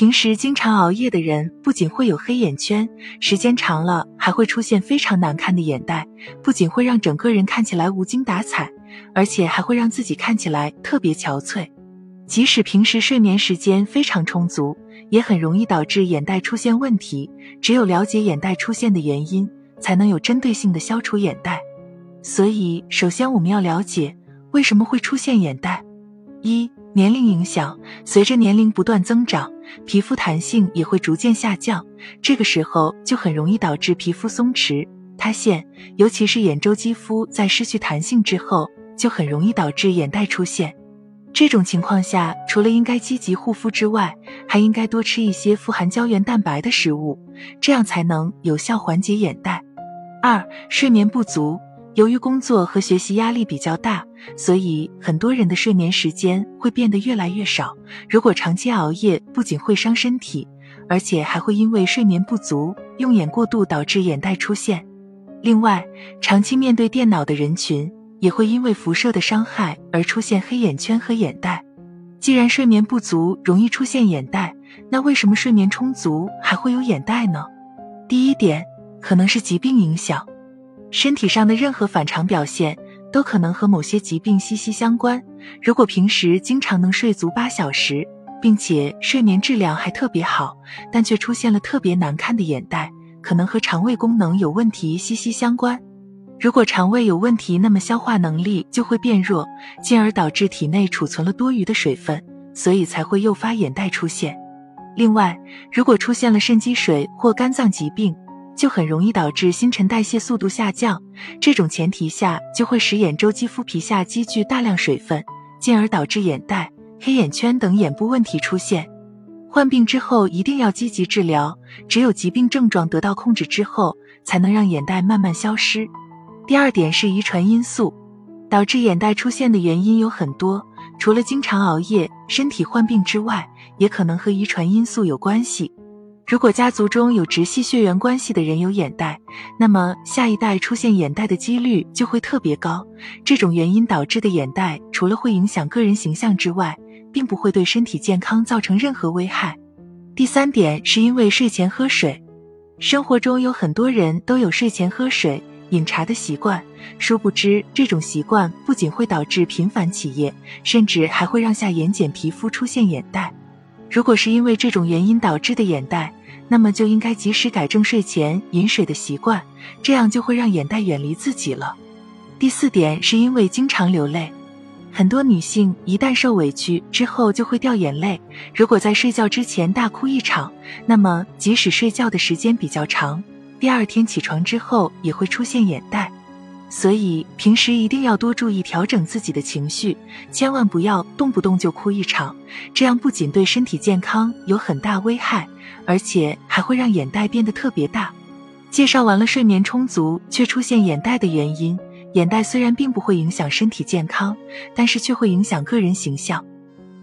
平时经常熬夜的人，不仅会有黑眼圈，时间长了还会出现非常难看的眼袋，不仅会让整个人看起来无精打采，而且还会让自己看起来特别憔悴。即使平时睡眠时间非常充足，也很容易导致眼袋出现问题。只有了解眼袋出现的原因，才能有针对性的消除眼袋。所以，首先我们要了解为什么会出现眼袋。一年龄影响，随着年龄不断增长，皮肤弹性也会逐渐下降，这个时候就很容易导致皮肤松弛、塌陷，尤其是眼周肌肤在失去弹性之后，就很容易导致眼袋出现。这种情况下，除了应该积极护肤之外，还应该多吃一些富含胶原蛋白的食物，这样才能有效缓解眼袋。二、睡眠不足。由于工作和学习压力比较大，所以很多人的睡眠时间会变得越来越少。如果长期熬夜，不仅会伤身体，而且还会因为睡眠不足、用眼过度导致眼袋出现。另外，长期面对电脑的人群也会因为辐射的伤害而出现黑眼圈和眼袋。既然睡眠不足容易出现眼袋，那为什么睡眠充足还会有眼袋呢？第一点，可能是疾病影响。身体上的任何反常表现都可能和某些疾病息息相关。如果平时经常能睡足八小时，并且睡眠质量还特别好，但却出现了特别难看的眼袋，可能和肠胃功能有问题息息相关。如果肠胃有问题，那么消化能力就会变弱，进而导致体内储存了多余的水分，所以才会诱发眼袋出现。另外，如果出现了肾积水或肝脏疾病，就很容易导致新陈代谢速度下降，这种前提下就会使眼周肌肤皮下积聚大量水分，进而导致眼袋、黑眼圈等眼部问题出现。患病之后一定要积极治疗，只有疾病症状得到控制之后，才能让眼袋慢慢消失。第二点是遗传因素，导致眼袋出现的原因有很多，除了经常熬夜、身体患病之外，也可能和遗传因素有关系。如果家族中有直系血缘关系的人有眼袋，那么下一代出现眼袋的几率就会特别高。这种原因导致的眼袋，除了会影响个人形象之外，并不会对身体健康造成任何危害。第三点是因为睡前喝水，生活中有很多人都有睡前喝水、饮茶的习惯，殊不知这种习惯不仅会导致频繁起夜，甚至还会让下眼睑皮肤出现眼袋。如果是因为这种原因导致的眼袋，那么就应该及时改正睡前饮水的习惯，这样就会让眼袋远离自己了。第四点是因为经常流泪，很多女性一旦受委屈之后就会掉眼泪。如果在睡觉之前大哭一场，那么即使睡觉的时间比较长，第二天起床之后也会出现眼袋。所以平时一定要多注意调整自己的情绪，千万不要动不动就哭一场，这样不仅对身体健康有很大危害，而且还会让眼袋变得特别大。介绍完了睡眠充足却出现眼袋的原因，眼袋虽然并不会影响身体健康，但是却会影响个人形象。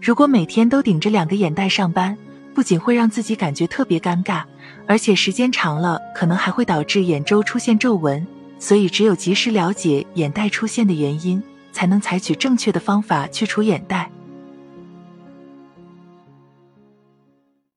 如果每天都顶着两个眼袋上班，不仅会让自己感觉特别尴尬，而且时间长了可能还会导致眼周出现皱纹。所以，只有及时了解眼袋出现的原因，才能采取正确的方法去除眼袋。